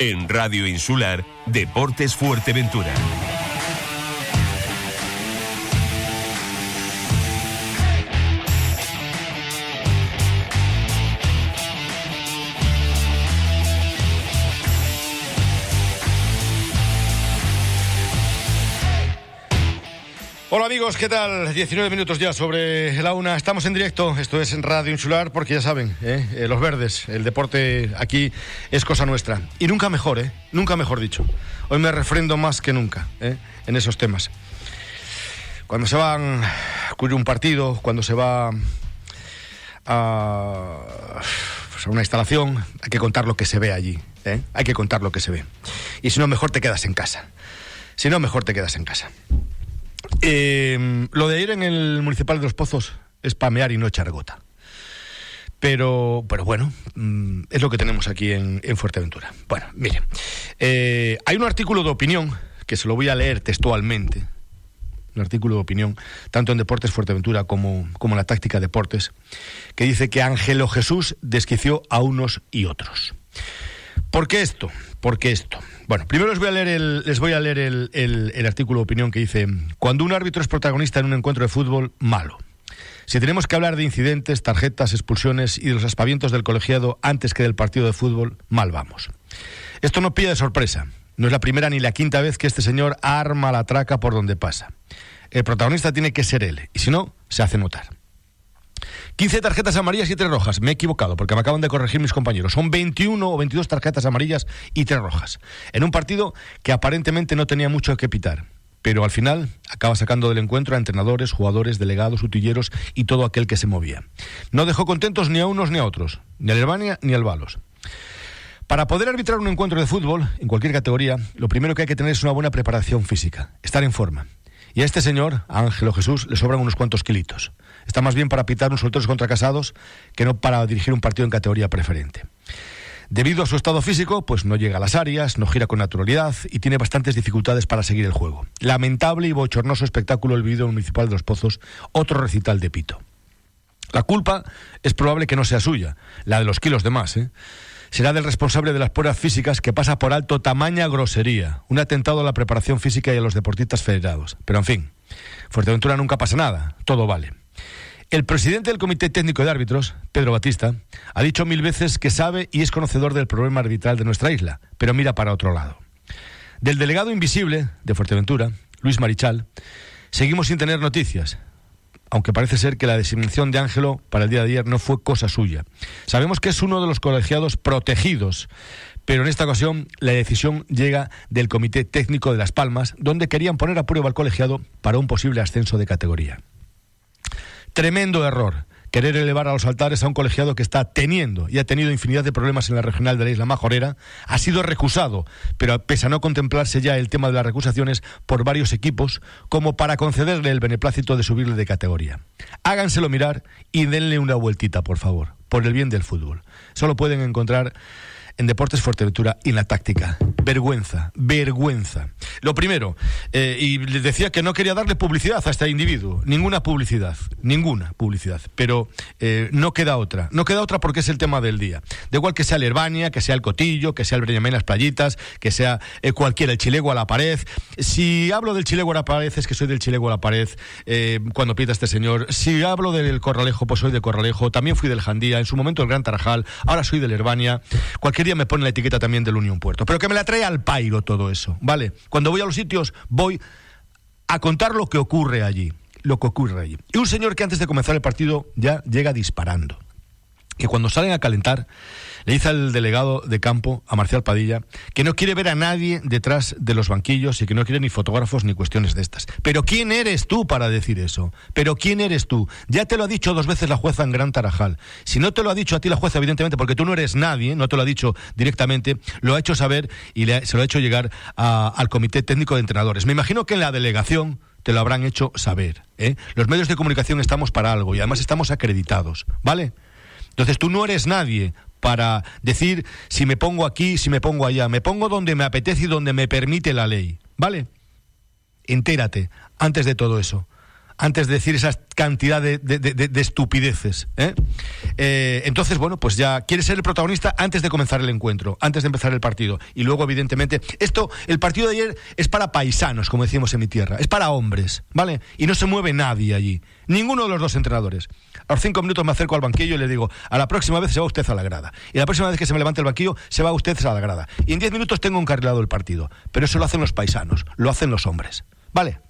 En Radio Insular, Deportes Fuerteventura. Amigos, ¿qué tal? 19 minutos ya sobre la una. Estamos en directo, esto es en Radio Insular, porque ya saben, ¿eh? Eh, los verdes, el deporte aquí es cosa nuestra. Y nunca mejor, ¿eh? Nunca mejor dicho. Hoy me refrendo más que nunca ¿eh? en esos temas. Cuando se van cubrir un partido, cuando se va a, pues, a una instalación, hay que contar lo que se ve allí. ¿eh? Hay que contar lo que se ve. Y si no, mejor te quedas en casa. Si no, mejor te quedas en casa. Eh, lo de ir en el Municipal de los Pozos es pamear y no echar gota. Pero, pero bueno, mm, es lo que tenemos aquí en, en Fuerteventura. Bueno, miren, eh, hay un artículo de opinión que se lo voy a leer textualmente. Un artículo de opinión, tanto en Deportes Fuerteventura como, como en la táctica Deportes, que dice que Ángelo Jesús desquició a unos y otros. ¿Por qué esto? ¿Por qué esto? Bueno, primero les voy a leer el, les voy a leer el, artículo de opinión que dice, cuando un árbitro es protagonista en un encuentro de fútbol, malo. Si tenemos que hablar de incidentes, tarjetas, expulsiones y de los aspavientos del colegiado antes que del partido de fútbol, mal vamos. Esto no pilla de sorpresa. No es la primera ni la quinta vez que este señor arma la traca por donde pasa. El protagonista tiene que ser él, y si no, se hace notar. 15 tarjetas amarillas y 3 rojas. Me he equivocado porque me acaban de corregir mis compañeros. Son 21 o 22 tarjetas amarillas y 3 rojas. En un partido que aparentemente no tenía mucho que pitar. Pero al final acaba sacando del encuentro a entrenadores, jugadores, delegados, utilleros y todo aquel que se movía. No dejó contentos ni a unos ni a otros, ni al Herbania ni al Balos. Para poder arbitrar un encuentro de fútbol, en cualquier categoría, lo primero que hay que tener es una buena preparación física, estar en forma. Y a este señor, a Ángelo Jesús, le sobran unos cuantos kilitos. Está más bien para pitar unos solteros contra casados que no para dirigir un partido en categoría preferente. Debido a su estado físico, pues no llega a las áreas, no gira con naturalidad y tiene bastantes dificultades para seguir el juego. Lamentable y bochornoso espectáculo el vídeo municipal de los Pozos, otro recital de pito. La culpa es probable que no sea suya, la de los kilos de más, ¿eh? será del responsable de las pruebas físicas que pasa por alto tamaña grosería, un atentado a la preparación física y a los deportistas federados. Pero en fin, Fuerteventura nunca pasa nada, todo vale. El presidente del Comité Técnico de Árbitros, Pedro Batista, ha dicho mil veces que sabe y es conocedor del problema arbitral de nuestra isla, pero mira para otro lado. Del delegado invisible de Fuerteventura, Luis Marichal, seguimos sin tener noticias, aunque parece ser que la designación de Ángelo para el día de ayer no fue cosa suya. Sabemos que es uno de los colegiados protegidos, pero en esta ocasión la decisión llega del Comité Técnico de Las Palmas, donde querían poner a prueba al colegiado para un posible ascenso de categoría. Tremendo error querer elevar a los altares a un colegiado que está teniendo y ha tenido infinidad de problemas en la regional de la isla Majorera, ha sido recusado, pero pese a no contemplarse ya el tema de las recusaciones por varios equipos, como para concederle el beneplácito de subirle de categoría. Háganselo mirar y denle una vueltita, por favor, por el bien del fútbol. Solo pueden encontrar en Deportes Fuerteventura y en la táctica. Vergüenza, vergüenza. Lo primero, eh, y les decía que no quería darle publicidad a este individuo, ninguna publicidad, ninguna publicidad, pero eh, no queda otra, no queda otra porque es el tema del día. Da igual que sea el Herbania, que sea el Cotillo, que sea el Breñamén Las Playitas, que sea eh, cualquiera, el Chilego a la pared. Si hablo del Chilego a la pared, es que soy del Chilego a la pared cuando pita este señor. Si hablo del Corralejo, pues soy de Corralejo. También fui del Jandía, en su momento el Gran Tarajal, ahora soy del Herbania. Cualquier me pone la etiqueta también del Unión Puerto. Pero que me la trae al pairo todo eso, ¿vale? Cuando voy a los sitios, voy a contar lo que ocurre allí. Lo que ocurre allí. Y un señor que antes de comenzar el partido ya llega disparando. Que cuando salen a calentar, le dice al delegado de campo, a Marcial Padilla, que no quiere ver a nadie detrás de los banquillos y que no quiere ni fotógrafos ni cuestiones de estas. Pero ¿quién eres tú para decir eso? Pero ¿quién eres tú? Ya te lo ha dicho dos veces la jueza en Gran Tarajal. Si no te lo ha dicho a ti la jueza, evidentemente, porque tú no eres nadie, no te lo ha dicho directamente, lo ha hecho saber y se lo ha hecho llegar al Comité Técnico de Entrenadores. Me imagino que en la delegación te lo habrán hecho saber. ¿eh? Los medios de comunicación estamos para algo y además estamos acreditados, ¿vale? Entonces tú no eres nadie para decir si me pongo aquí, si me pongo allá. Me pongo donde me apetece y donde me permite la ley. ¿Vale? Entérate, antes de todo eso. Antes de decir esa cantidad de, estupideces. ¿eh? ¿eh? entonces, bueno, pues ya quiere ser el protagonista antes de comenzar el encuentro, antes de empezar el partido. Y luego, evidentemente, esto, el partido de ayer es para paisanos, como decimos en mi tierra, es para hombres, ¿vale? Y no se mueve nadie allí, ninguno de los dos entrenadores. A los cinco minutos me acerco al banquillo y le digo, a la próxima vez se va usted a la grada. Y la próxima vez que se me levante el banquillo, se va usted a la grada. Y en diez minutos tengo encarrilado el partido. Pero eso lo hacen los paisanos, lo hacen los hombres. ¿Vale?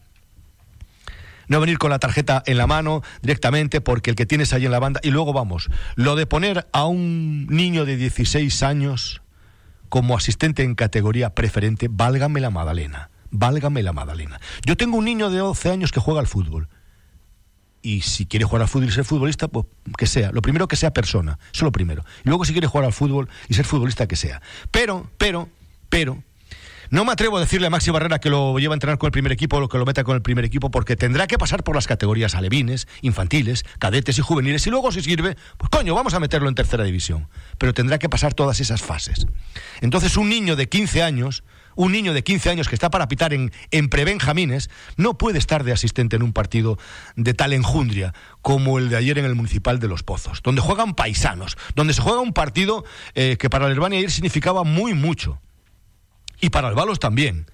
No venir con la tarjeta en la mano directamente porque el que tienes ahí en la banda. Y luego vamos, lo de poner a un niño de 16 años como asistente en categoría preferente, válgame la Madalena, válgame la Madalena. Yo tengo un niño de 12 años que juega al fútbol. Y si quiere jugar al fútbol y ser futbolista, pues que sea. Lo primero que sea persona, eso es lo primero. Y luego si quiere jugar al fútbol y ser futbolista, que sea. Pero, pero, pero, no me atrevo a decirle a Maxi Barrera que lo lleva a entrenar con el primer equipo o que lo meta con el primer equipo porque tendrá que pasar por las categorías alevines, infantiles, cadetes y juveniles y luego si sirve, pues coño, vamos a meterlo en tercera división. Pero tendrá que pasar todas esas fases. Entonces un niño de 15 años un niño de 15 años que está para pitar en, en prebenjamines no puede estar de asistente en un partido de tal enjundria como el de ayer en el Municipal de Los Pozos, donde juegan paisanos, donde se juega un partido eh, que para el Herbania ayer significaba muy mucho. Y para el balos también.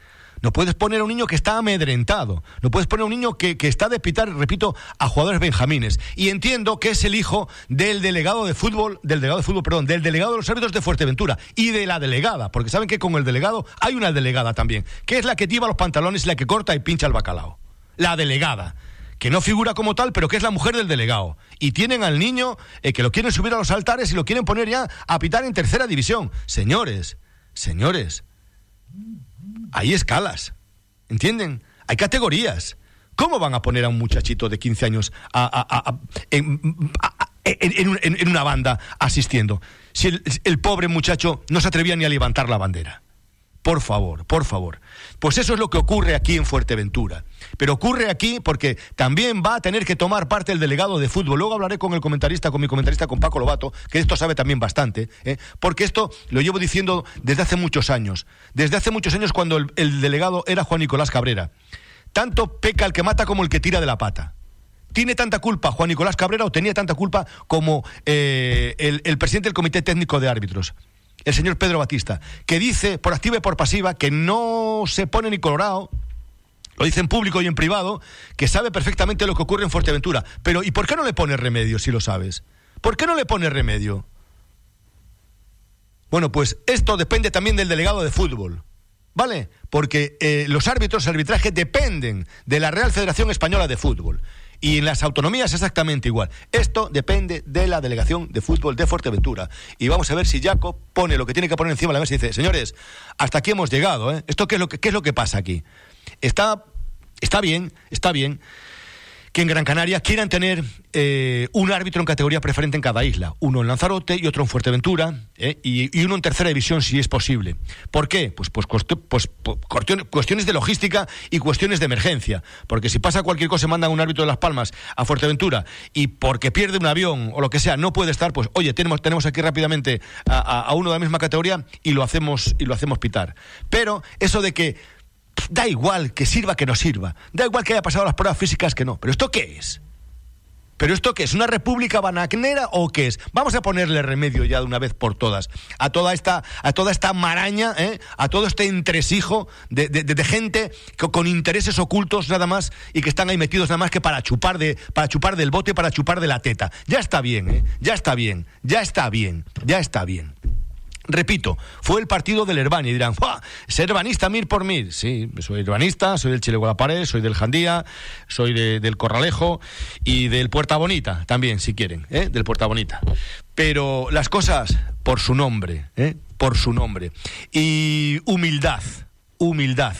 No puedes poner a un niño que está amedrentado. No puedes poner a un niño que, está de pitar, repito, a jugadores benjamines. Y entiendo que es el hijo del delegado de fútbol, del delegado de fútbol, perdón, del delegado de los árbitros de Fuerteventura y de la delegada, porque saben que con el delegado hay una delegada también, que es la que lleva los pantalones y la que corta y pincha el bacalao. La delegada que no figura como tal, pero que es la mujer del delegado. Y tienen al niño eh, que lo quieren subir a los altares y lo quieren poner ya a pitar en tercera división. Señores, señores, hay escalas, ¿entienden? Hay categorías. ¿Cómo van a poner a un muchachito de 15 años en, una banda asistiendo? Si el pobre muchacho no se atrevía ni a levantar la bandera. Por favor, por favor. Pues eso es lo que ocurre aquí en Fuerteventura. Pero ocurre aquí porque también va a tener que tomar parte el delegado de fútbol. Luego hablaré con el comentarista, con mi comentarista, con Paco Lobato, que esto sabe también bastante, ¿eh? porque esto lo llevo diciendo desde hace muchos años. Desde hace muchos años cuando el, delegado era Juan Nicolás Cabrera. Tanto peca el que mata como el que tira de la pata tiene tanta culpa Juan Nicolás Cabrera o tenía tanta culpa como eh, el, presidente del Comité Técnico de Árbitros el señor Pedro Batista, que dice por activa y por pasiva que no se pone ni colorado, lo dice en público y en privado, que sabe perfectamente lo que ocurre en Fuerteventura. Pero ¿y por qué no le pone remedio si lo sabes? ¿Por qué no le pone remedio? Bueno, pues esto depende también del delegado de fútbol. ¿Vale? Porque eh, los árbitros, arbitraje dependen de la Real Federación Española de Fútbol. Y en las autonomías exactamente igual. Esto depende de la delegación de fútbol de Fuerteventura. Y vamos a ver si Jaco pone lo que tiene que poner encima de la mesa y dice, señores, hasta aquí hemos llegado. ¿eh? ¿Esto qué es, lo que, qué es lo que pasa aquí? Está, está bien, está bien que en Gran Canaria quieran tener eh, un árbitro en categoría preferente en cada isla, uno en Lanzarote y otro en Fuerteventura, eh, y, uno en tercera división si es posible. ¿Por qué? Pues, pues, pues, cuestiones de logística y cuestiones de emergencia, porque si pasa cualquier cosa, mandan un árbitro de Las Palmas a Fuerteventura y porque pierde un avión o lo que sea, no puede estar, pues oye, tenemos, aquí rápidamente a, a uno de la misma categoría y lo hacemos, y lo hacemos pitar. Pero eso de que da igual que sirva que no sirva, da igual que haya pasado las pruebas físicas que no, pero ¿esto qué es? ¿Pero esto qué es? ¿Una república banacnera o qué es? Vamos a ponerle remedio ya de una vez por todas a toda esta, a toda esta maraña, ¿eh? a todo este entresijo de, gente con intereses ocultos nada más y que están ahí metidos nada más que para chupar, de, para chupar del bote, para chupar de la teta. Ya está bien, ¿eh? ya está bien, ya está bien, ya está bien. Repito, fue el partido del Herbani. Y dirán, ¿es herbanista mil por mil? Sí, soy herbanista, soy del Chile Pared, soy del Jandía, soy del Corralejo y del Puerta Bonita también, si quieren, ¿eh? del Puerta Bonita. Pero las cosas por su nombre, ¿eh? por su nombre. Y humildad, humildad.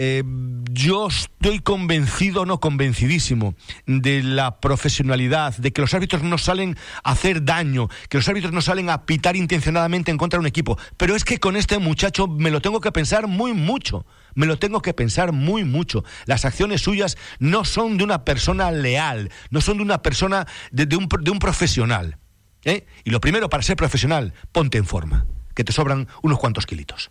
Eh, yo estoy convencido, no convencidísimo, de la profesionalidad, de que los árbitros no salen a hacer daño, que los árbitros no salen a pitar intencionadamente en contra de un equipo. Pero es que con este muchacho me lo tengo que pensar muy mucho. Me lo tengo que pensar muy mucho. Las acciones suyas no son de una persona leal, no son de una persona, de, un, profesional. ¿eh? Y lo primero, para ser profesional, ponte en forma, que te sobran unos cuantos kilitos.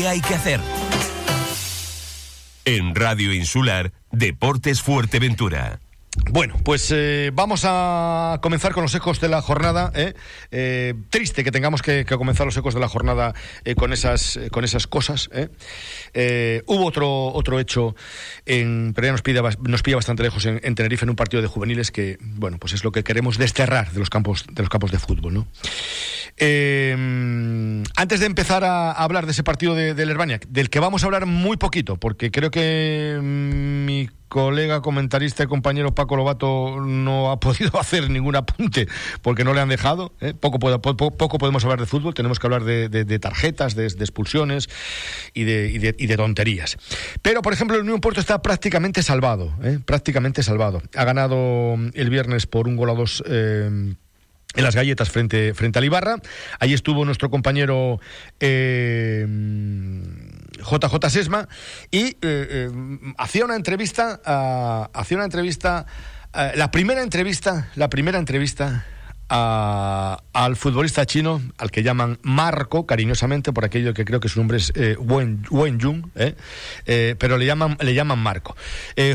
hay que hacer? En Radio Insular, Deportes Fuerteventura. Bueno, pues eh, vamos a comenzar con los ecos de la jornada. ¿eh? Eh, triste que tengamos que, comenzar los ecos de la jornada con esas con esas cosas. hubo otro otro hecho, en, pero ya nos pilla, nos bastante lejos en, Tenerife en un partido de juveniles que, bueno, pues es lo que queremos desterrar de los campos de los campos de fútbol, antes de empezar a, hablar de ese partido de, del Herbania, del que vamos a hablar muy poquito, porque creo que mm, mi colega comentarista y compañero Paco Lobato no ha podido hacer ningún apunte porque no le han dejado. ¿eh? Poco, poco, podemos hablar de fútbol, tenemos que hablar de, tarjetas, de, expulsiones y de, y, tonterías. Pero, por ejemplo, el Unión Puerto está prácticamente salvado, ¿eh? prácticamente salvado. Ha ganado el viernes por un gol a dos. Eh, en las galletas frente, frente a Ibarra. Ahí estuvo nuestro compañero JJ Sesma, y eh, eh, hacía una entrevista, hacía una entrevista, eh, la primera entrevista, la primera entrevista al futbolista chino, al que llaman Marco, cariñosamente, por aquello que creo que su nombre es Wen, Wen Jung, pero le llaman, le llaman Marco.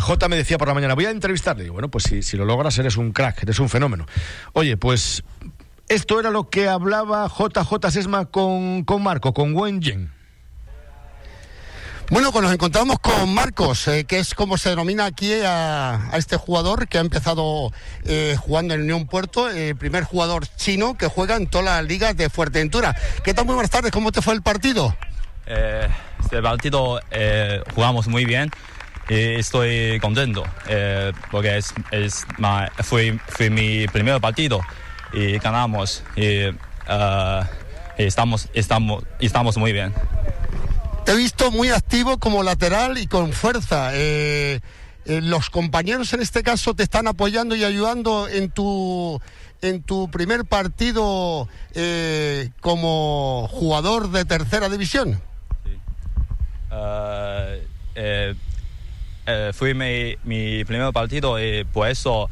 J me decía por la mañana, voy a entrevistarle. Y bueno, pues si, si lo logras, eres un crack, eres un fenómeno. Oye, pues esto era lo que hablaba JJ Sesma con, con Marco, con Wen Jung. Bueno, pues nos encontramos con Marcos, eh, que es como se denomina aquí a, este jugador que ha empezado eh, jugando en Unión Puerto, el primer jugador chino que juega en todas las ligas de Fuerteventura. ¿Qué tal? Muy buenas tardes, ¿cómo te fue el partido? Eh, este partido jugamos muy bien y estoy contento porque es, fue, fue, mi primer partido y ganamos y, estamos, estamos, estamos muy bien. Te he visto muy activo como lateral y con fuerza. Eh, eh, los compañeros en este caso te están apoyando y ayudando en tu en tu primer partido eh, como jugador de tercera división. Sí. fue mi, primer partido y por eso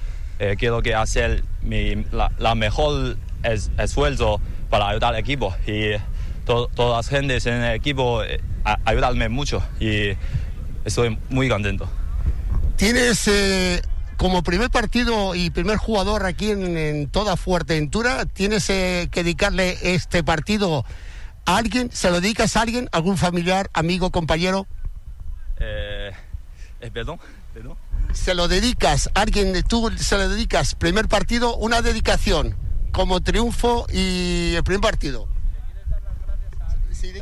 quiero que hacer mi, la, mejor esfuerzo para ayudar al equipo y todas las gentes en el equipo ayudarme mucho y estoy muy contento. Tienes eh, como primer partido y primer jugador aquí en, toda Fuerteventura, tienes eh, que dedicarle este partido a alguien, ¿se lo dedicas a alguien, algún familiar, amigo, compañero? Eh, perdón, perdón. Se lo dedicas a alguien, tú se lo dedicas, primer partido, una dedicación como triunfo y el primer partido.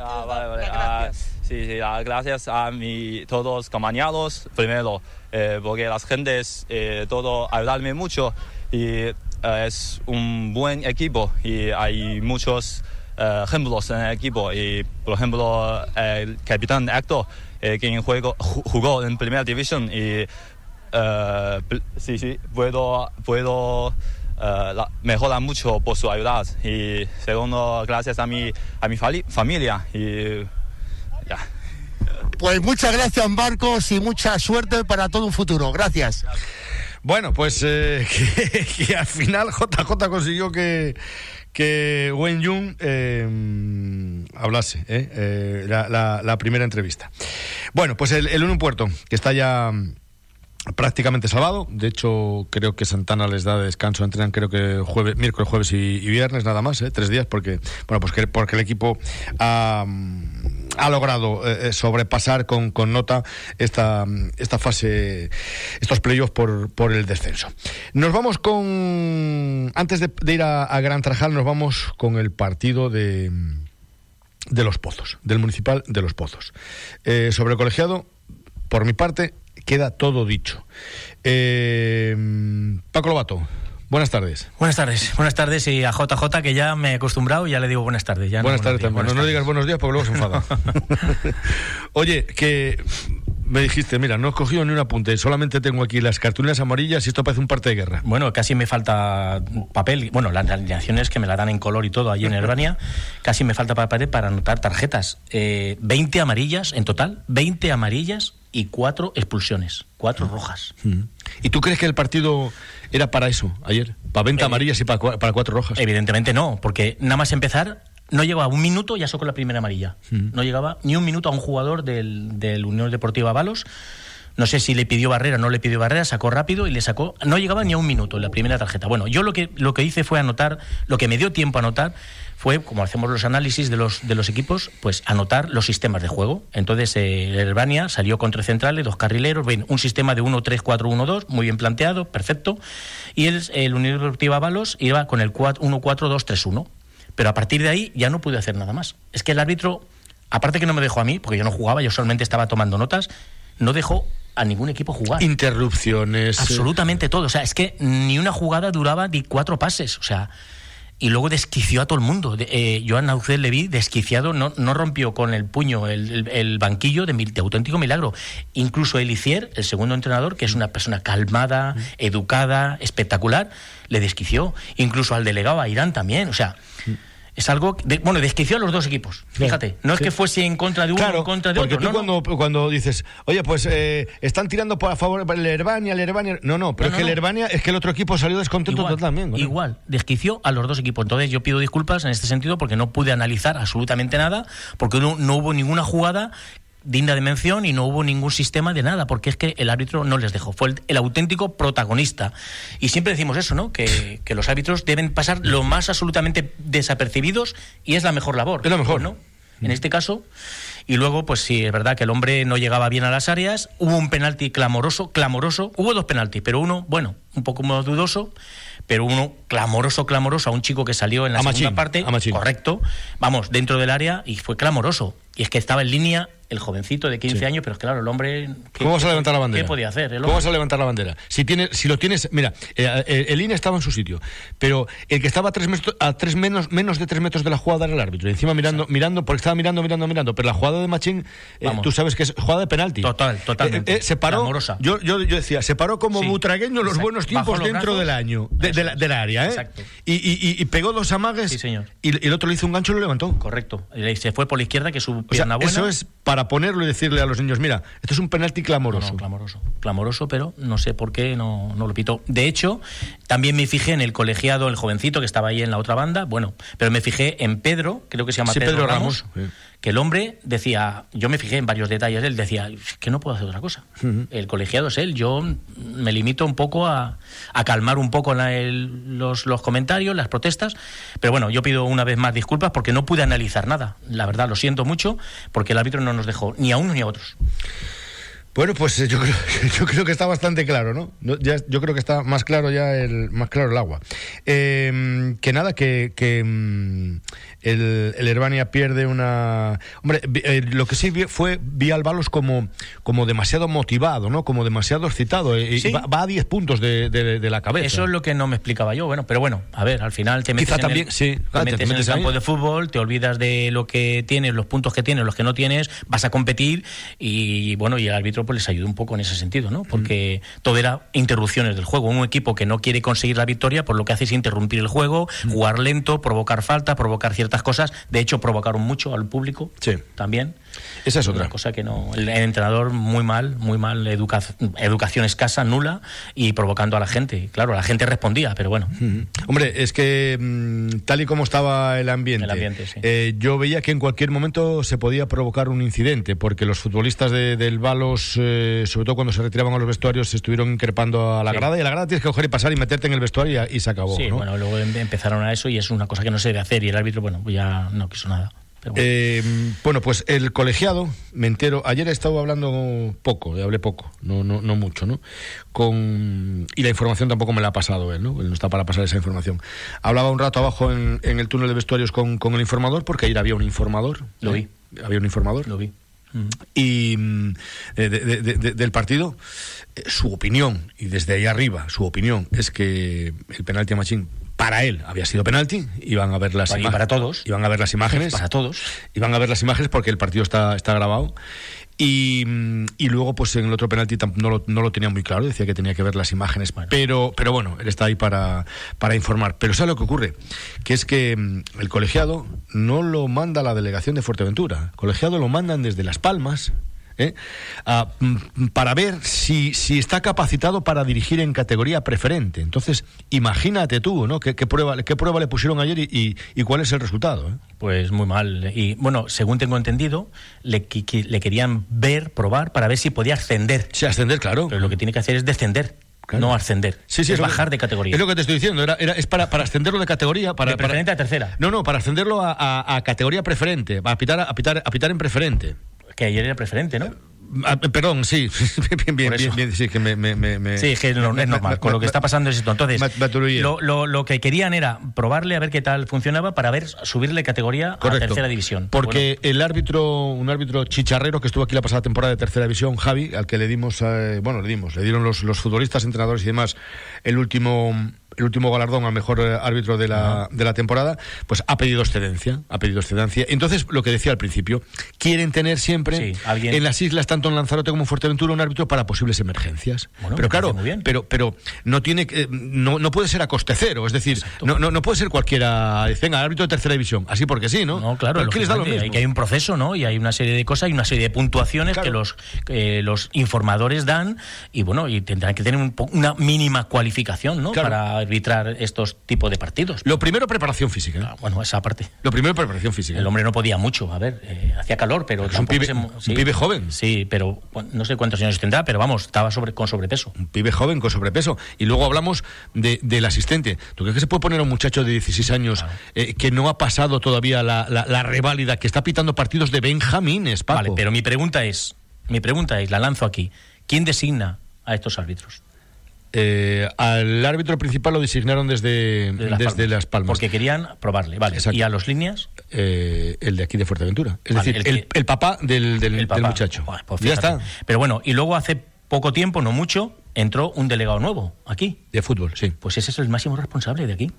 Ah, vale, vale. Ah, sí, sí, ah, gracias a mi, todos los compañeros, primero, eh, porque las gentes, eh, todo ayudarme mucho y eh, es un buen equipo y hay muchos ejemplos en el equipo. Y, por ejemplo, el capitán Héctor, quien juego, jugó en Primera División y sí, sí, puedo, puedo uh, mejora mucho por su ayuda. Y segundo gracias a mi a mi familia. Y ya. Pues muchas gracias Marcos y mucha suerte para todo un futuro. Gracias. Bueno pues eh, que, al final JJ consiguió que que Wen Jung eh, hablase eh, la, la, primera entrevista. Bueno, pues el, el Puerto, que está ya prácticamente salvado. De hecho, creo que Santana les da descanso. Entrenan creo que jueves, miércoles, jueves y, viernes nada más, ¿eh? tres días, porque bueno, pues porque el equipo ha, ha logrado eh, eh, sobrepasar con, con, nota esta, esta fase, estos playoffs por, por el descenso. Nos vamos con, antes de, ir a, Gran Trajal, nos vamos con el partido de, de los Pozos, del Municipal de los Pozos. Sobre el colegiado, por mi parte, queda todo dicho. Paco Lobato. Buenas tardes. Buenas tardes. Buenas tardes y a JJ que ya me he acostumbrado y ya le digo buenas tardes. Ya buenas tardes también. no, digas buenos días porque luego se enfada. Oye, que me dijiste, mira, no he cogido ni un apunte, solamente tengo aquí las cartulinas amarillas y esto parece un parte de guerra. Bueno, casi me falta papel. Bueno, las alineaciones que me la dan en color y todo allí en Herbania, casi me falta papel para anotar tarjetas. Eh, 20 amarillas en total, 20 amarillas y cuatro expulsiones, cuatro rojas. ¿Y tú crees que el partido era para eso ayer? ¿Para 20 eh, amarillas y para, cuatro rojas? Evidentemente no, porque nada más empezar, no llegaba un minuto, ya sacó la primera amarilla. No llegaba ni un minuto a un jugador del, del Unión Deportiva Balos. No sé si le pidió barrera o no le pidió barrera, sacó rápido y le sacó. No llegaba ni a un minuto en la primera tarjeta. Bueno, yo lo que, lo que hice fue anotar, lo que me dio tiempo a anotar fue, como hacemos los análisis de los, de los equipos, pues anotar los sistemas de juego. Entonces, eh, Herbania salió con tres centrales, dos carrileros, ven, un sistema de 1-3-4-1-2, muy bien planteado, perfecto. Y el, el Unión Deportiva Balos iba con el 1-4-2-3-1. Pero a partir de ahí ya no pude hacer nada más. Es que el árbitro, aparte que no me dejó a mí, porque yo no jugaba, yo solamente estaba tomando notas, no dejó a ningún equipo jugar. Interrupciones. Absolutamente todo. O sea, es que ni una jugada duraba ni cuatro pases. O sea, y luego desquició a todo el mundo. Eh, Joan Naucel le vi desquiciado, no, no rompió con el puño el, banquillo de, de, auténtico milagro. Incluso Elicier, el segundo entrenador, que es una persona calmada, educada, espectacular, le desquició. Incluso al delegado a Irán también. O sea, es algo, de, bueno, desquició a los dos equipos. Fíjate, no es que fuese en contra de uno o en contra de porque otro. Porque tú cuando, cuando dices, oye, pues eh, están tirando por a favor del Herbania, el Herbania. No, no, pero es que el Herbania es que el otro equipo salió descontento también. Igual, desquició a los dos equipos. Entonces yo pido disculpas en este sentido porque no pude analizar absolutamente nada, porque no, no hubo ninguna jugada digna de mención y no hubo ningún sistema de nada, porque es que el árbitro no les dejó, fue el, auténtico protagonista. Y siempre decimos eso, ¿no? Que, que, los árbitros deben pasar lo más absolutamente desapercibidos y es la mejor labor. Es la mejor. ¿no? En este caso. Y luego, pues sí, es verdad que el hombre no llegaba bien a las áreas. Hubo un penalti clamoroso, clamoroso. Hubo dos penaltis, pero uno, bueno, un poco más dudoso pero uno clamoroso, clamoroso a un chico que salió en la segunda parte, correcto, vamos, dentro del área y fue clamoroso. Y es que estaba en línea el jovencito de 15 años, pero es claro, el hombre... ¿Cómo vas a levantar la bandera? ¿Qué podía hacer? ¿Cómo vas a levantar la bandera? Si, tiene, si lo tienes... Mira, eh, eh, el INE estaba en su sitio, pero el que estaba a tres, metros, a tres menos, menos de tres metros de la jugada era el árbitro. Y encima mirando, mirando, porque estaba mirando, mirando, mirando. Pero la jugada de Machín, eh, tú sabes que es jugada de penalti. Total, totalmente. se paró... Yo, yo, yo, decía, se paró como butragueño los buenos tiempos dentro del año, de, del área, ¿eh? Exacto. Y, y, pegó dos amagues sí, señor. Y, el otro le hizo un gancho y lo levantó. Correcto. Y se fue por la izquierda, que su pierna buena. Eso es para ponerlo y decirle a los niños, mira, esto es un penalti clamoroso. clamoroso. Clamoroso, pero no sé por qué no, no lo pito. De hecho, también me fijé en el colegiado, el jovencito que estaba ahí en la otra banda, bueno, pero me fijé en Pedro, creo que se llama Pedro, Ramos, que el hombre decía, yo me fijé en varios detalles, él decía, que no puedo hacer otra cosa. El colegiado es él, yo me limito un poco a, a calmar un poco los, los comentarios, las protestas, pero bueno, yo pido una vez más disculpas porque no pude analizar nada. La verdad, lo siento mucho, porque el árbitro no nos dejó ni a uno ni a otros. Bueno, pues eh, yo creo, yo creo que está bastante claro, ¿no? Ya, yo creo que está más claro ya el, más claro el agua. Eh, que nada, que, que mm, el, el Herbania pierde una... Hombre, eh, lo que sí fue, vi al Balos como, como demasiado motivado, ¿no? Como demasiado excitado. Eh, va, a 10 puntos de, de, la cabeza. Eso es lo que no me explicaba yo. Bueno, pero bueno, a ver, al final te metes, también, en, sí, te metes, en el campo de fútbol, te olvidas de lo que tienes, los puntos que tienes, los que no tienes, vas a competir y bueno, y el árbitro pues les ayuda un poco en ese sentido, ¿no? Porque mm. todo era interrupciones del juego. Un equipo que no quiere conseguir la victoria, pues lo que hace es interrumpir el juego, mm. jugar lento, provocar falta, provocar ciertas cosas. De hecho, provocaron mucho al público sí. también. Esa es otra. cosa que no. El, entrenador muy mal, muy mal, educación escasa, nula y provocando a la gente. Claro, la gente respondía, pero bueno. Hombre, es que mm, tal y como estaba el ambiente, eh, yo veía que en cualquier momento se podía provocar un incidente, porque los futbolistas del Balos, eh, sobre todo cuando se retiraban a los vestuarios, se estuvieron increpando a la grada y a la grada tienes que coger y pasar y meterte en el vestuario y, y se acabó. Sí, bueno, luego em, empezaron a eso y es una cosa que no se debe hacer y el árbitro, bueno, ya no quiso nada. Eh, bueno, pues el colegiado, me entero, ayer he estado hablando poco, hablé poco, no, no, no mucho, ¿no? Con, y la información tampoco me la ha pasado él, ¿no? Él no está para pasar esa información. Hablaba un rato abajo en, en el túnel de vestuarios con, con, el informador, porque ayer había un informador. Lo vi. Había un informador. Lo vi. Y eh, de, de, de, del partido, eh, su opinión, y desde ahí arriba, su opinión es que el penalti a Machín para él había sido penalti, iban a ver las imágenes. para todos. Iban a ver las imágenes. Para todos. Iban a ver las imágenes porque el partido está, está grabado. Y, y, luego, pues en el otro penalti no lo, no lo, tenía muy claro, decía que tenía que ver las imágenes, bueno. Pero, pero bueno, él está ahí para, para informar. Pero ¿sabe lo que ocurre? Que es que mm, el colegiado no lo manda la delegación de Fuerteventura, el colegiado lo mandan desde Las Palmas, ¿eh? Ah, para ver si, si está capacitado para dirigir en categoría preferente. Entonces, imagínate tú, ¿no? ¿Qué, qué prueba, qué prueba le pusieron ayer y, y, y cuál es el resultado? ¿eh? Pues muy mal. Y bueno, según tengo entendido, le, le querían ver, probar, para ver si podía ascender. Sí, ascender, claro. Pero lo que tiene que hacer es descender. Claro. No ascender. Sí, sí, es, es bajar de categoría. Es lo que te estoy diciendo. Era, era, es para, para ascenderlo de categoría. Para, de preferente para, a tercera. No, no, para ascenderlo a, a, a categoría preferente. A pitar, a, pitar, a pitar en preferente. Que ayer era preferente, ¿no? Ah, perdón, sí, bien, bien, bien, bien, sí, que me, me, me sí, que no, es normal, con lo que está pasando es esto. Entonces, lo, lo, lo, que querían era probarle a ver qué tal funcionaba para ver subirle categoría Correcto, a tercera división. Porque bueno. el árbitro, un árbitro chicharrero que estuvo aquí la pasada temporada de tercera división, Javi, al que le dimos, eh, bueno, le dimos, le dieron los, los futbolistas, entrenadores y demás el último el último galardón al mejor árbitro de la, de la temporada, pues ha pedido excedencia, ha pedido excedencia. Entonces, lo que decía al principio, quieren tener siempre sí, ¿alguien? en las islas, tanto en Lanzarote como en Fuerteventura, un árbitro para posibles emergencias. Bueno, pero claro, pero pero no tiene que, no, no puede ser a coste cero, es decir, no, no, no puede ser cualquiera, venga, árbitro de tercera división, así porque sí, ¿no? No, claro, ¿Qué les da lo mismo? Hay, que hay un proceso, ¿no? Y hay una serie de cosas, y una serie de puntuaciones claro. que los eh, los informadores dan y bueno, y tendrán que tener un, una mínima cualificación, ¿no? Claro. Para arbitrar estos tipos de partidos. Lo primero, preparación física. ¿eh? Ah, bueno, esa parte. Lo primero, preparación física. El hombre no podía mucho, a ver, eh, hacía calor, pero... Es un pibe, se, sí, un pibe joven. Sí, pero no sé cuántos años tendrá, pero vamos, estaba sobre, con sobrepeso. Un pibe joven con sobrepeso. Y luego hablamos de, del asistente. ¿Tú crees que se puede poner a un muchacho de 16 años claro. eh, que no ha pasado todavía la, la, la, reválida, que está pitando partidos de Benjamines, Paco? Vale, pero mi pregunta es, mi pregunta es, la lanzo aquí, ¿quién designa a estos árbitros? Eh, al árbitro principal lo designaron desde, desde, las, desde Palmas. las, Palmas. Porque querían probarle, vale. Exacto. ¿Y a los líneas? Eh, el de aquí de Fuerteventura. Es vale, decir, el, el, el, papá del, del, el papá. del muchacho. Pues ya está. Pero bueno, y luego hace poco tiempo, no mucho, entró un delegado nuevo aquí. De fútbol, sí. Pues ese es el máximo responsable de aquí.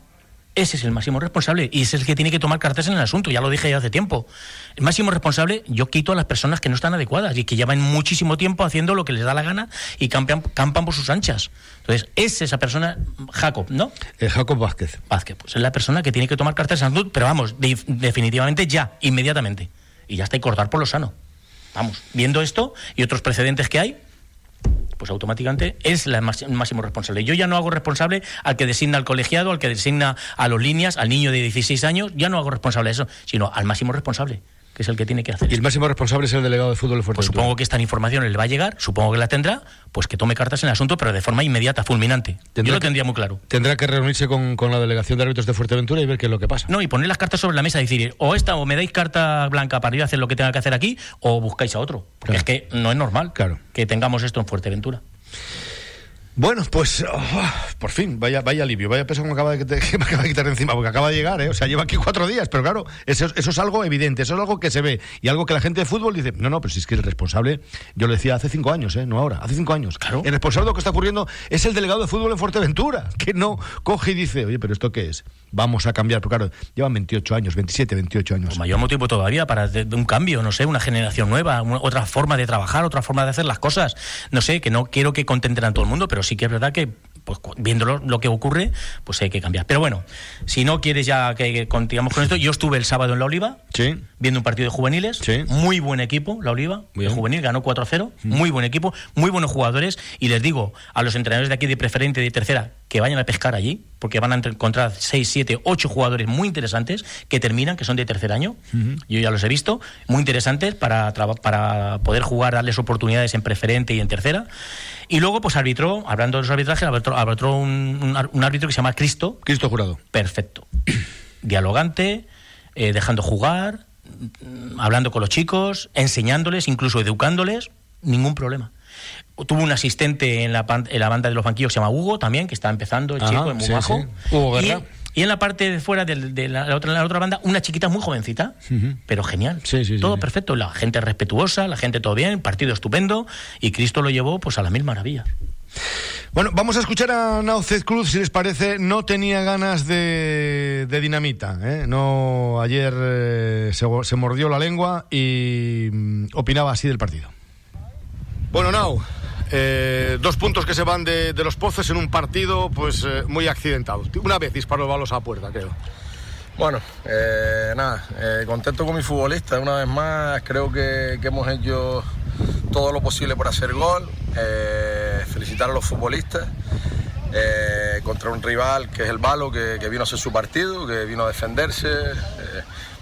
Ese es el máximo responsable y es el que tiene que tomar cartas en el asunto, ya lo dije ya hace tiempo. El máximo responsable, yo quito a las personas que no están adecuadas y que llevan muchísimo tiempo haciendo lo que les da la gana y campan, campan por sus anchas. Entonces, es esa persona, Jacob, ¿no? Eh, Jacob Vázquez. Vázquez, pues es la persona que tiene que tomar cartas en el asunto, pero vamos, de, definitivamente ya, inmediatamente. Y ya está, y cortar por lo sano. Vamos, viendo esto y otros precedentes que hay, pues automáticamente es la máximo responsable. Yo ya no hago responsable al que designa al colegiado, al que designa a los líneas, al niño de 16 años, ya no hago responsable de eso, sino al máximo responsable que es el que tiene que hacer. Y el máximo responsable es el delegado de fútbol de Fuerteventura. Pues supongo que esta información le va a llegar, supongo que la tendrá, pues que tome cartas en el asunto, pero de forma inmediata, fulminante. Yo lo tendría muy claro. Tendrá que reunirse con, con, la delegación de árbitros de Fuerteventura y ver qué es lo que pasa. No, y poner las cartas sobre la mesa y decir, o esta, o me dais carta blanca para ir a hacer lo que tenga que hacer aquí, o buscáis a otro. Porque claro. es que no es normal claro. que tengamos esto en Fuerteventura. Bueno, pues oh, por fin, vaya, vaya alivio, vaya peso que me, acaba de, que me acaba de quitar de encima, porque acaba de llegar, ¿eh? o sea, lleva aquí cuatro días, pero claro, eso, eso, es algo evidente, eso es algo que se ve, y algo que la gente de fútbol dice, no, no, pero si es que el responsable, yo lo decía hace cinco años, ¿eh? no ahora, hace cinco años, claro. el responsable de lo que está ocurriendo es el delegado de fútbol en Fuerteventura, que no coge y dice, oye, pero ¿esto qué es? Vamos a cambiar, porque claro, llevan 28 años, 27, 28 años. Pues mayor motivo todavía para de, de un cambio, no sé, una generación nueva, una, otra forma de trabajar, otra forma de hacer las cosas, no sé, que no quiero que contenten a todo el mundo, pero sí que es verdad que pues viendo lo, lo, que ocurre, pues hay que cambiar. Pero bueno, si no quieres ya que, que continuamos con esto, yo estuve el sábado en La Oliva, sí. viendo un partido de juveniles, sí. muy buen equipo, La Oliva, Bien. el juvenil ganó 4-0, mm. muy buen equipo, muy buenos jugadores, y les digo a los entrenadores de aquí de preferente y de tercera que vayan a pescar allí, porque van a encontrar 6, 7, 8 jugadores muy interesantes que terminan, que son de tercer año, uh -huh. yo ya los he visto, muy interesantes para, para poder jugar, darles oportunidades en preferente y en tercera. Y luego, pues arbitró, hablando de los arbitrajes, arbitró, arbitró un, un, un, árbitro que se llama Cristo. Cristo Jurado. Perfecto. Dialogante, eh, dejando jugar, mm, hablando con los chicos, enseñándoles, incluso educándoles, ningún problema. Tuvo un asistente en la, en la banda de los banquillos que se llama Hugo también, que está empezando, el Ajá, chico, es muy sí, bajo. sí. Hugo Y- Guerra. Y, en la parte de fuera de, la, la otra, la otra banda, una chiquita muy jovencita, pero genial. Sí, sí, sí, todo sí. perfecto, la gente respetuosa, la gente todo bien, partido estupendo, y Cristo lo llevó pues a las mil maravillas. Bueno, vamos a escuchar a Náucez Cruz, si les parece. No tenía ganas de, de dinamita. ¿eh? No, ayer eh, se, se mordió la lengua y mm, opinaba así del partido. Bueno, Nau, eh, dos puntos que se van de, los pozos en un partido pues eh, muy accidentado. Una vez disparó balos a puerta, creo. Bueno, eh, nada, contento con mi futbolista. Una vez más, creo que, que hemos hecho todo lo posible por hacer gol. Felicitar a los futbolistas contra un rival que es el Balo, que, que vino a hacer su partido, que vino a defenderse.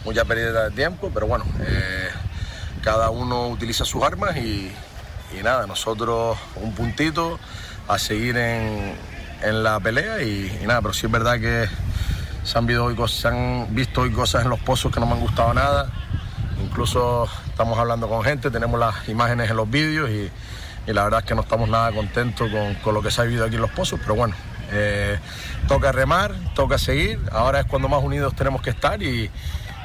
mucha pérdida de tiempo, pero bueno, cada uno utiliza sus armas y, y nada, nosotros un puntito a seguir en, en la pelea y, nada, pero sí es verdad que se han, visto hoy, cosas en los pozos que no me han gustado nada. Incluso estamos hablando con gente, tenemos las imágenes en los vídeos y, y la verdad es que no estamos nada contentos con, con lo que se ha vivido aquí en los pozos, pero bueno, eh, toca remar, toca seguir, ahora es cuando más unidos tenemos que estar y,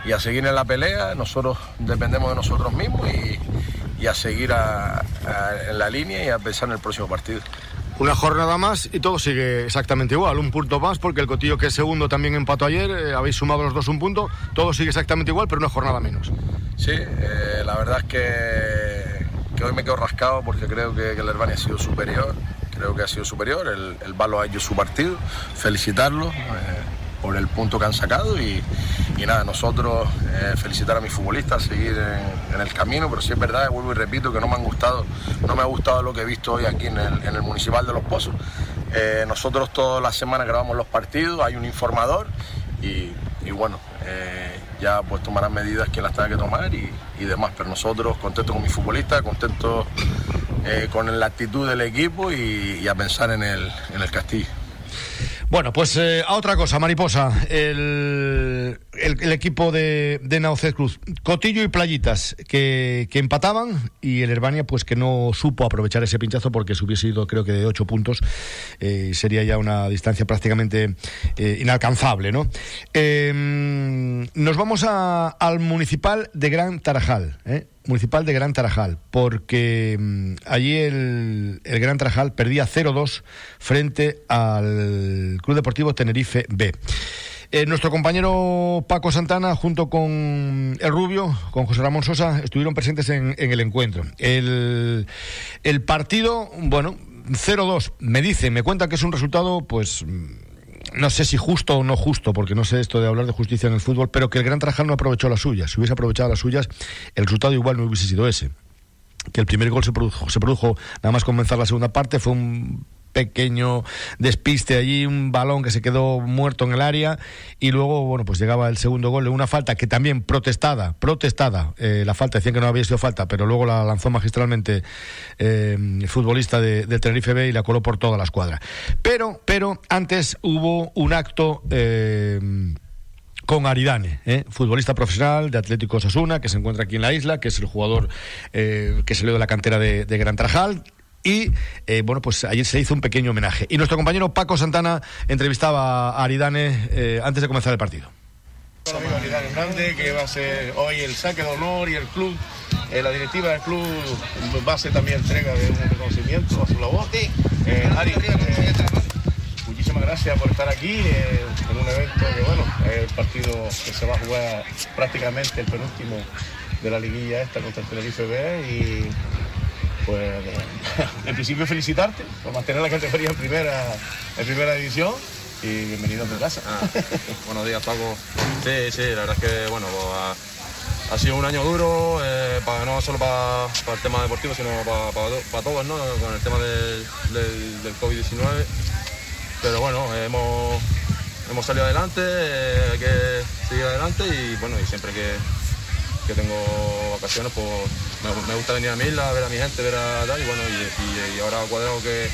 y a seguir en la pelea, nosotros dependemos de nosotros mismos y, y a seguir a- a- en la línea y a pensar en el próximo partido. Una jornada más y todo sigue exactamente igual. Un punto más porque el Cotillo que es segundo también empató ayer. eh, habéis sumado los dos un punto. Todo sigue exactamente igual, pero una jornada menos. Sí, eh, la verdad es que, que hoy me quedo rascado porque creo que, que el Herbani ha sido superior. Creo que ha sido superior. El, el Balo ha hecho su partido. Felicitarlo eh, por el punto que han sacado y, y nada, nosotros eh, felicitar a mis futbolistas, seguir en, el camino. Pero sí es verdad, vuelvo y repito, que no me han gustado, no me ha gustado lo que he visto hoy aquí en el, Municipal de Los Pozos. Eh, nosotros todas las semanas grabamos los partidos, hay un informador y, bueno, eh, ya pues tomarán medidas quien las tenga que tomar y, demás. Pero nosotros contentos con mis futbolistas, contentos con la actitud del equipo y, a pensar en el, en el Castillo. Bueno, pues a otra cosa, Mariposa. El- equipo de, de Cruz. Cotillo y Playitas, que, que empataban y el Herbania, pues que no supo aprovechar ese pinchazo porque si hubiese ido, creo que de ocho puntos, eh, sería ya una distancia prácticamente eh, inalcanzable, ¿no? Eh, nos vamos a- al municipal de Gran Tarajal, ¿eh? Municipal de Gran Tarajal, porque mm, allí el, el Gran Tarajal perdía 0-2 frente al Club Deportivo Tenerife B. Eh, nuestro compañero Paco Santana, junto con el Rubio, con José Ramón Sosa, estuvieron presentes en, el encuentro. El, el partido, bueno, 0-2, me dice, me cuenta que es un resultado, pues no sé si justo o no justo, porque no sé esto de hablar de justicia en el fútbol, pero que el Gran Tarajal no aprovechó las suyas. Si hubiese aprovechado las suyas, el resultado igual no hubiese sido ese. Que el primer gol se produjo, se produjo nada más comenzar la segunda parte, fue un pequeño despiste allí, un balón que se quedó muerto en el área y luego, bueno, pues llegaba el segundo gol una falta que también protestada, protestada, eh, la falta, decían que no había sido falta, pero luego la lanzó magistralmente eh, el futbolista de, Tenerife B y la coló por toda la escuadra. Pero, pero antes hubo un acto... eh, con Aridane, ¿eh? futbolista profesional de Atlético Osasuna, que se encuentra aquí en la isla, que es el jugador eh, que salió de la cantera de, de Gran Trajal. Y eh, bueno, pues ayer se hizo un pequeño homenaje. Y nuestro compañero Paco Santana entrevistaba a Aridane eh, antes de comenzar el partido. Aridane Hernández, que va a ser hoy el saque de honor y el club, eh, la directiva del club va a hacer también entrega de un reconocimiento a su labor. Eh, Ari, eh, muchísimas gracias por estar aquí eh, en un evento que, bueno, es el partido que se va a jugar prácticamente el penúltimo de la liguilla esta contra el Tenerife B y pues en principio felicitarte por mantener la categoría en primera, en primera división y bienvenido a tu casa. Buenos días, Paco. Sí, sí, la verdad es que bueno, pues, ha, sido un año duro, eh, no solo para, el tema deportivo, sino para, para to- para todos, ¿no? Con el tema del COVID-19. Pero bueno, hemos, hemos salido adelante, eh, hay que seguir adelante y bueno, y siempre que, que tengo vacaciones, pues me, me gusta venir a mi isla, ver a mi gente, ver a tal, y bueno, y, y- y ahora cuadrado que,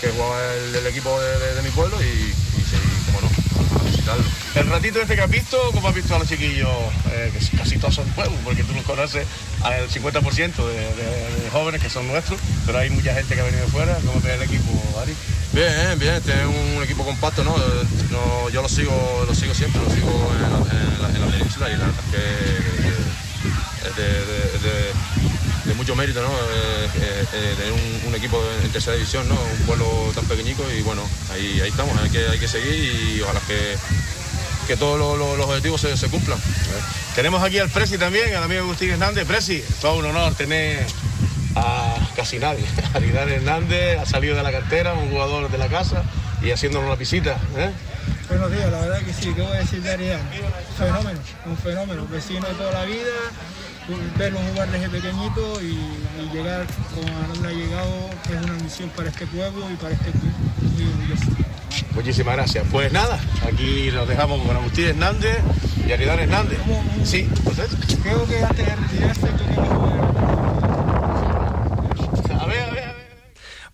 que jugaba el, el equipo de, de- de mi pueblo y, y sí, como no, visitarlo. El ratito este que has visto, ¿cómo has visto a los chiquillos? Eh, que casi todos son nuevos, porque tú los conoces al 50% de, de, jóvenes que son nuestros, pero hay mucha gente que ha venido de fuera. ¿Cómo te el equipo, Ari? Bien, bien, tiene un equipo compacto, ¿no? yo lo sigo, lo sigo siempre, lo sigo en la, en la, península y la verdad es que de, mucho mérito, ¿no? Eh, eh, eh, tener un, equipo en tercera división, ¿no? Un pueblo tan pequeñico y bueno, ahí, ahí estamos, hay que, hay que seguir y ojalá que, que todos los, objetivos se, se, cumplan. Tenemos aquí al Presi también, al amigo Agustín Hernández. Presi, todo un honor tener a casi nadie. Aridán Hernández ha salido de la cartera, un jugador de la casa y haciéndonos una visita. Buenos días, la verdad que sí, ¿qué voy a decir de Aridán? Fenómeno, un fenómeno, vecino de toda la vida, verlo jugar desde pequeñito y, llegar como ha llegado es una misión para este pueblo y para este club. Muy orgulloso. Muchísimas gracias. Pues nada, aquí nos dejamos con Agustín Hernández y Aridán Hernández. Sí, entonces. Creo que antes de retirarse,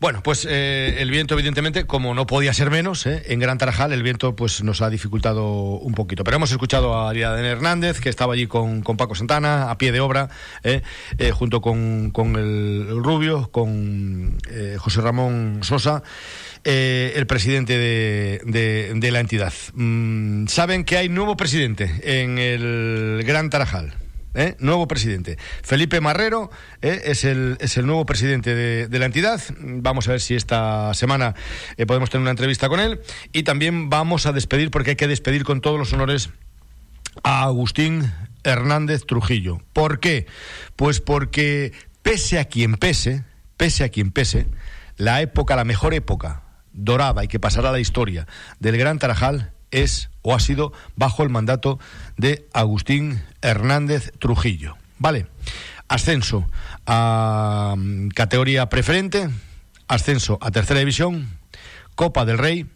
Bueno, pues eh, el viento, evidentemente, como no podía ser menos, eh, en Gran Tarajal el viento pues nos ha dificultado un poquito. Pero hemos escuchado a Ariadne Hernández, que estaba allí con, Paco Santana, a pie de obra, eh, junto con, el, Rubio, con José Ramón Sosa. el presidente de, la entidad. Mm, saben que hay nuevo presidente en el Gran Tarajal. ¿Eh? nuevo presidente. Felipe Marrero ¿eh? es, el, es el nuevo presidente de, la entidad. Vamos a ver si esta semana eh, podemos tener una entrevista con él. Y también vamos a despedir, porque hay que despedir con todos los honores a Agustín Hernández Trujillo. ¿Por qué? Pues porque pese a quien pese, pese a quien pese, la época, la mejor época dorada y que pasará a la historia del Gran Tarajal es o ha sido bajo el mandato de Agustín Hernández Trujillo. Vale, ascenso a mm, categoría preferente, ascenso a tercera división, Copa del Rey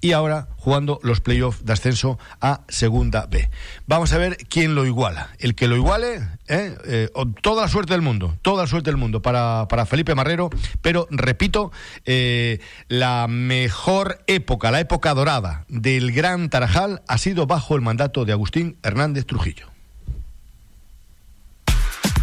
y ahora jugando los playoffs de ascenso a Segunda B. Vamos a ver quién lo iguala. El que lo iguale, ¿eh? Eh, toda la suerte del mundo, toda la suerte del mundo para, Felipe Marrero, pero repito, eh, la mejor época, la época dorada del Gran Tarajal ha sido bajo el mandato de Agustín Hernández Trujillo.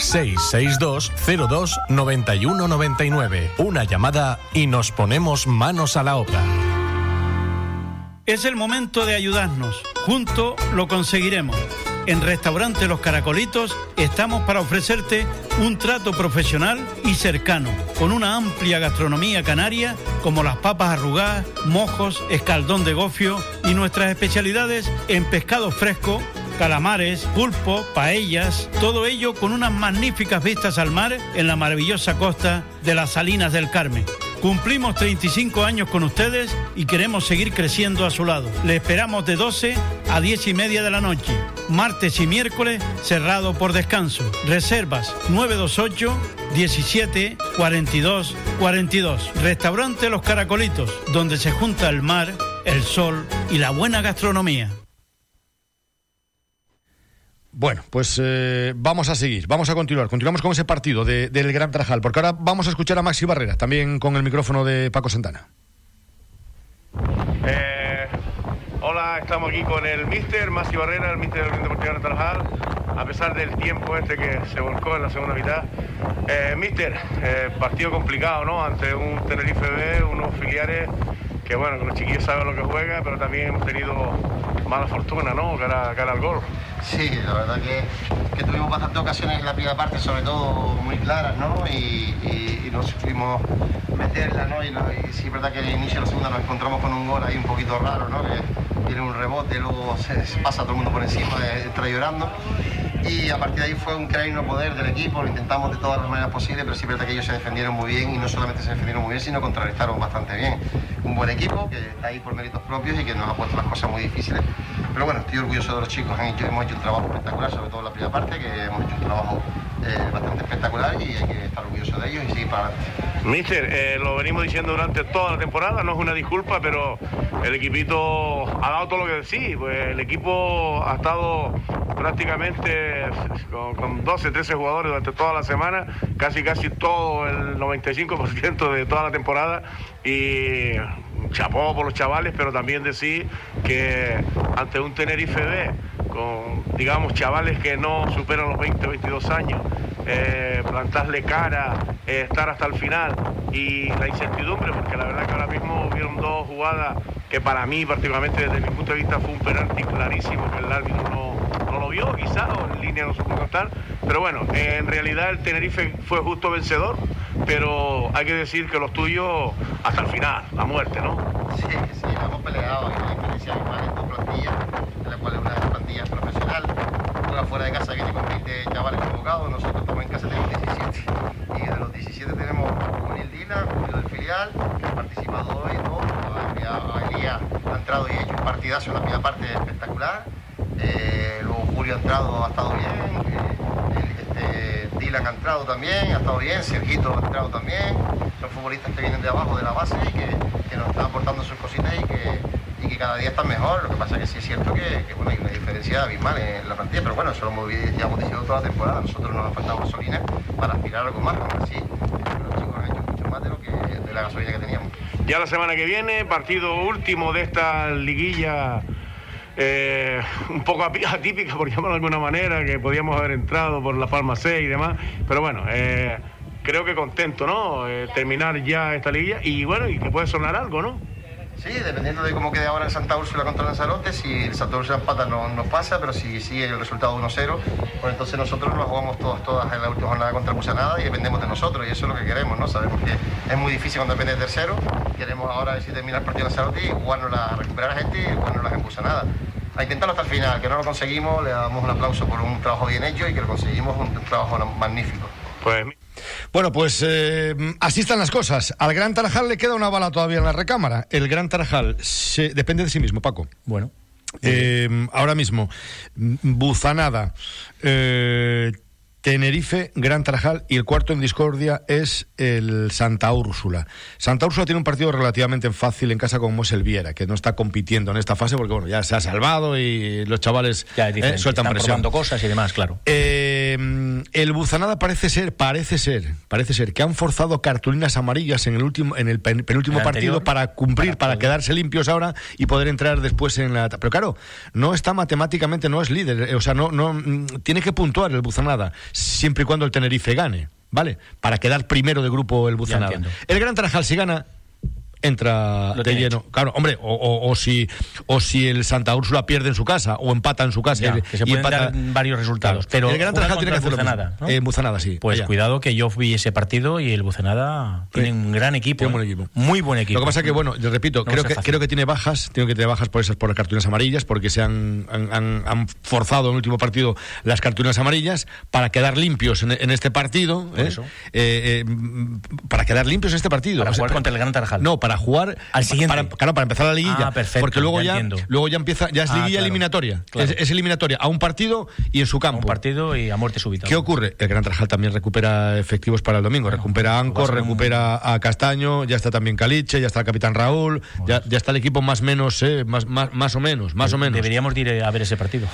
662 02 91 99. Una llamada y nos ponemos manos a la obra. Es el momento de ayudarnos. Juntos lo conseguiremos. En Restaurante Los Caracolitos estamos para ofrecerte un trato profesional y cercano, con una amplia gastronomía canaria como las papas arrugadas, mojos, escaldón de gofio y nuestras especialidades en pescado fresco calamares, pulpo, paellas, todo ello con unas magníficas vistas al mar en la maravillosa costa de las Salinas del Carmen. Cumplimos 35 años con ustedes y queremos seguir creciendo a su lado. Le esperamos de 12 a 10 y media de la noche, martes y miércoles cerrado por descanso. Reservas 928 17 42 42. Restaurante Los Caracolitos, donde se junta el mar, el sol y la buena gastronomía. Bueno, pues eh, vamos a seguir, vamos a continuar. Continuamos con ese partido del Gran Trajal, porque ahora vamos a escuchar a Maxi Barrera, también con el micrófono de Paco Santana. Eh, Hola, estamos aquí con el Mister Masi Barrera, el Mister del Unión Deportiva de Tarajal, a pesar del tiempo este que se volcó en la segunda mitad. Eh, Mister, partido complicado, ¿no? Ante un Tenerife B, unos filiales que, bueno, que los chiquillos saben lo que juega, pero también hemos tenido mala fortuna, ¿no? Cara, cara al gol. Sí, la verdad que, tuvimos bastantes ocasiones en la primera parte, sobre todo muy claras, ¿no? Y, y, y no supimos meterla, ¿no? Y, sí, es verdad que al inicio de la segunda nos encontramos con un gol ahí un poquito raro, ¿no? Que tiene un rebote, luego se, se pasa todo el mundo por encima, eh, entra llorando. Y a partir de ahí fue un crear y no poder del equipo, lo intentamos de todas las maneras posibles, pero sí es verdad que ellos se defendieron muy bien y no solamente se defendieron muy bien, sino contrarrestaron bastante bien. Un buen equipo que está ahí por méritos propios y que nos ha puesto las cosas muy difíciles. Pero bueno, estoy orgulloso de los chicos, han hecho- hemos hecho un trabajo espectacular, sobre todo en la primera parte, que hemos hecho un trabajo eh, bastante espectacular y hay que estar orgulloso de ellos y seguir para adelante. Mister, eh, lo venimos diciendo durante toda la temporada, no es una disculpa, pero el equipito ha dado todo lo que decís. Pues el equipo ha estado prácticamente con, con 12, 13 jugadores durante toda la semana, casi casi todo el 95% de toda la temporada. Y chapó por los chavales, pero también decir que ante un Tenerife B, con digamos chavales que no superan los 20, 22 años, eh, plantarle cara, eh, estar hasta el final y la incertidumbre, porque la verdad que ahora mismo hubieron dos jugadas que para mí particularmente desde mi punto de vista fue un penalti clarísimo que el árbitro no, vio quizá o en línea no supo contar, pero bueno, en realidad el Tenerife fue justo vencedor, pero hay que decir que los tuyos hasta el final, la muerte, ¿no? Sí, sí, hemos peleado, hay una diferencia abismal en dos plantillas, de la cual una de las plantillas es profesional, juega fuera de casa viene con 20 chavales convocados, nosotros estamos en casa tenemos 17, y de los 17 tenemos a Junil Dina, del filial, que ha participado hoy, ¿no? ha entrado y hecho un partidazo en la primera parte espectacular, eh, luego Julio ha entrado, ha estado bien, este, Dylan ha entrado también, ha estado bien, Sergito ha entrado también, son futbolistas que vienen de abajo de la base y que, que nos están aportando sus cositas y que, y que cada día están mejor. Lo que pasa es que sí es cierto que, que, bueno, hay una diferencia abismal en la plantilla, pero bueno, eso lo hemos diciendo toda la temporada. Nosotros nos ha faltado gasolina para aspirar a algo más, así los chicos han hecho mucho más de lo que de la gasolina que teníamos. Ya la semana que viene, partido último de esta liguilla eh, un poco atípica, por llamarlo de alguna manera, que podíamos haber entrado por la Palma 6 y demás, pero bueno, eh, creo que contento, ¿no? Eh, terminar ya esta liguilla y bueno, y que puede sonar algo, ¿no? Sí, dependiendo de cómo quede ahora el Santa Úrsula contra Lanzarote, si el Santa Úrsula empata no nos pasa, pero si sigue el resultado 1-0, pues entonces nosotros nos jugamos todas, todas en la última jornada contra Busanada y dependemos de nosotros, y eso es lo que queremos, ¿no? Sabemos que es muy difícil cuando depende de tercero, queremos ahora ver si termina el partido de Lanzarote y jugarnos la, recuperar a gente y jugarnos en Busanada. A intentarlo hasta el final, que no lo conseguimos, le damos un aplauso por un trabajo bien hecho y que lo conseguimos, un trabajo magnífico. Pues Bueno, pues eh, así están las cosas. Al Gran Tarajal le queda una bala todavía en la recámara. El Gran Tarajal se- depende de sí mismo, Paco. Bueno. Eh, ahora mismo, mm, Buzanada, eh, Tenerife, Gran Tarajal y el cuarto en discordia es el Santa Úrsula. Santa Úrsula tiene un partido relativamente fácil en casa como es el Viera, que no está compitiendo en esta fase porque bueno, ya se ha salvado y los chavales Ya eh, sueltan están presión. cosas y demás, claro. Eh, el Buzanada parece ser, parece ser, parece ser que han forzado cartulinas amarillas en el último, en el pen- penúltimo ¿El partido anterior? para cumplir, para, quedarse limpios ahora y poder entrar después en la. Pero claro, no está matemáticamente, no es líder, eh, o sea, no, no mm, tiene que puntuar el Buzanada siempre y cuando el Tenerife gane, ¿vale? Para quedar primero de grupo el Buzanada. El Gran Tarajal si gana entra Lo de lleno. Claro, hombre, o, o- o si o si el Santa Úrsula pierde en su casa o empata en su casa Ya, y, que se y pueden empata- dar varios resultados. Claro. Pero el Gran Tarajal tiene que hacer. Bucenada, ¿no? Eh, Bucenada, sí. Pues allá. cuidado que yo vi ese partido y el Bucenada tiene un gran equipo. Un buen ¿eh? equipo. Muy buen equipo. Lo que pasa es que, bueno, yo repito, No creo que, fácil. creo que tiene bajas, tiene que tener bajas por esas por las cartulinas amarillas, porque se han, han, han- han forzado en el último partido las cartulinas amarillas para quedar limpios en, en este partido. ¿eh? eso. Eh, eh, mm, para quedar limpios en este partido. Para sea, jugar contra el Gran Tarajal. No, para jugar Al siguiente. Para, claro, para empezar la liguilla. Ah, perfecto, porque luego ya luego ya empieza, ya es Ah, liguilla claro, eliminatoria. claro. Es, es eliminatoria a un partido y en su campo. Un partido y a muerte súbita. ¿Qué ocurre? El Gran Tarajal también recupera efectivos para el domingo. recupera a a un- recupera a Castaño, ya está también Caliche, ya está el capitán Raúl, ya, ya está el equipo más menos, eh, más, más, más o menos, más o menos. Deberíamos de ir a ver ese partido.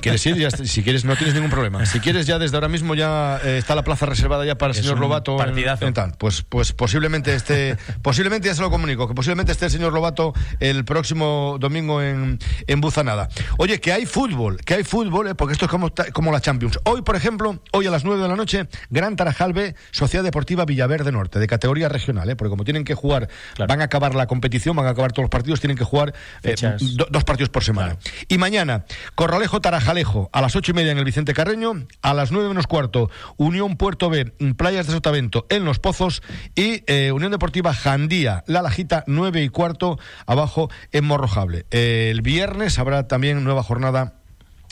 ¿Quieres ir? Ya si quieres, no tienes ningún problema. Si quieres, ya desde ahora mismo ya eh, está la plaza reservada ya para el Es señor Lobato. en- partidazo. en tal. Pues, pues posiblemente este, posiblemente ya se lo comunico, que posiblemente esté el señor Lobato el próximo domingo en, en Buzanada. Oye, que hay fútbol, que hay fútbol, eh, porque esto es como, como la Champions. Hoy, por ejemplo, hoy a las 9 de la noche, Gran Tarajal B, Sociedad Deportiva Villaverde Norte, de categoría regional, ¿eh? porque como tienen que jugar, van a acabar la competición, van a acabar todos los partidos, tienen que jugar eh, do, dos partidos por semana. Y mañana, Corralejo Tarajalejo, a las ocho y media en el Vicente Carreño, a las nueve menos cuarto, Unión Puerto B, Playas de Sotavento, en Los Pozos, y eh, Unión Deportiva Jandía, La Lajita, nueve y cuarto, abajo en Morrojable. el viernes habrá también nueva jornada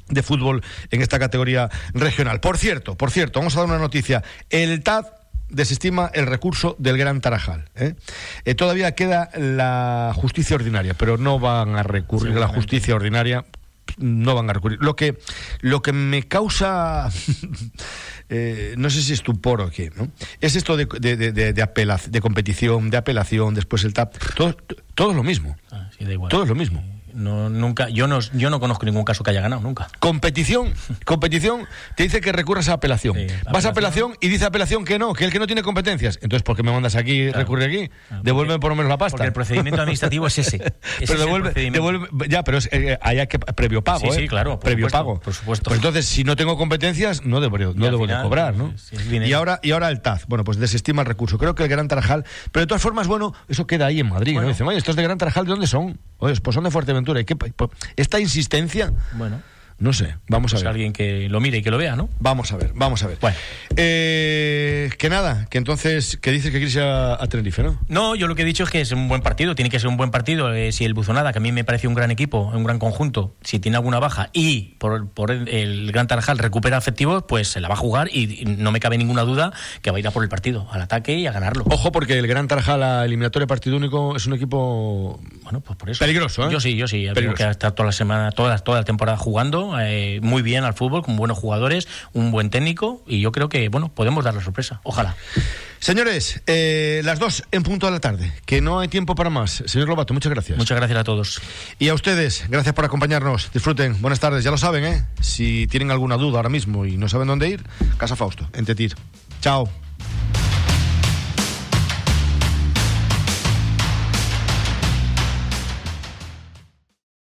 de fútbol en esta categoría regional. Por cierto, por cierto, vamos a dar una noticia. El TAD desestima el recurso del Gran Tarajal. ¿eh? Eh, todavía queda la justicia ordinaria, pero no van a recurrir a la justicia ordinaria. No van a recurrir. Lo que, lo que me causa, eh, no sé si es estupor o qué, ¿no? es esto de, de, de, de, de competición, de apelación, después el TAP. Todo, todo es lo mismo. Ah, sí, da igual. Todo es lo mismo. No, nunca, yo no, yo no conozco ningún caso que haya ganado, nunca. Competición, competición, te dice que recurras a apelación. Sí, Vas a apelación y dice apelación que no, que el que no tiene competencias. Entonces, ¿por qué me mandas aquí, Claro. recurrir aquí? Devuélveme por lo menos la pasta. Porque el procedimiento administrativo es ese. Ese es pero el devuelve, devuelve- ya, pero es, eh, hay que previo pago, Sí, ¿eh? sí, claro, por previo supuesto, pago. por supuesto. Pues entonces, si no tengo competencias, no debo, no debo de cobrar, ¿no? sí, y ahora y ahora el TAZ, bueno, pues desestima el recurso. Creo que el Gran Tarajal, pero de todas formas, bueno, eso queda ahí en Madrid, ¿no? Dicen, oye, estos de Gran Tarajal, ¿de dónde son? Oye, pues son de Fuerteventura. ¿Y qué, pa- esta insistencia, Bueno, no sé, vamos a pues ver. alguien que lo mire y que lo vea, ¿no? Vamos a ver, vamos a ver. Bueno. Eh, que nada, que entonces, que dices que quieres ir a, a Tenerife, ¿no? No, yo lo que he dicho es que es un buen partido, tiene que ser un buen partido. Eh, si el Buzonada, que a mí me parece un gran equipo, un gran conjunto, si tiene alguna baja y por, por el, el Gran Tarajal recupera efectivos, pues se la va a jugar y, y no me cabe ninguna duda que va a ir a por el partido, al ataque y a ganarlo. Ojo, porque el Gran Tarajal, la eliminatoria partido único, es un equipo Bueno, pues por eso. peligroso, ¿eh? Yo sí, yo sí. Peligroso. que ha estado toda la semana, toda, toda la temporada jugando eh, muy bien al fútbol, con buenos jugadores, un buen técnico y yo creo que, bueno, podemos dar la sorpresa. Ojalá. Señores, eh, las dos en punto de la tarde, que no hay tiempo para más. Señor Lobato, muchas gracias. Muchas gracias a todos. Y a ustedes, gracias por acompañarnos. Disfruten. Buenas tardes. Ya lo saben, ¿eh? Si tienen alguna duda ahora mismo y no saben dónde ir, Casa Fausto, en Tetir. Chao.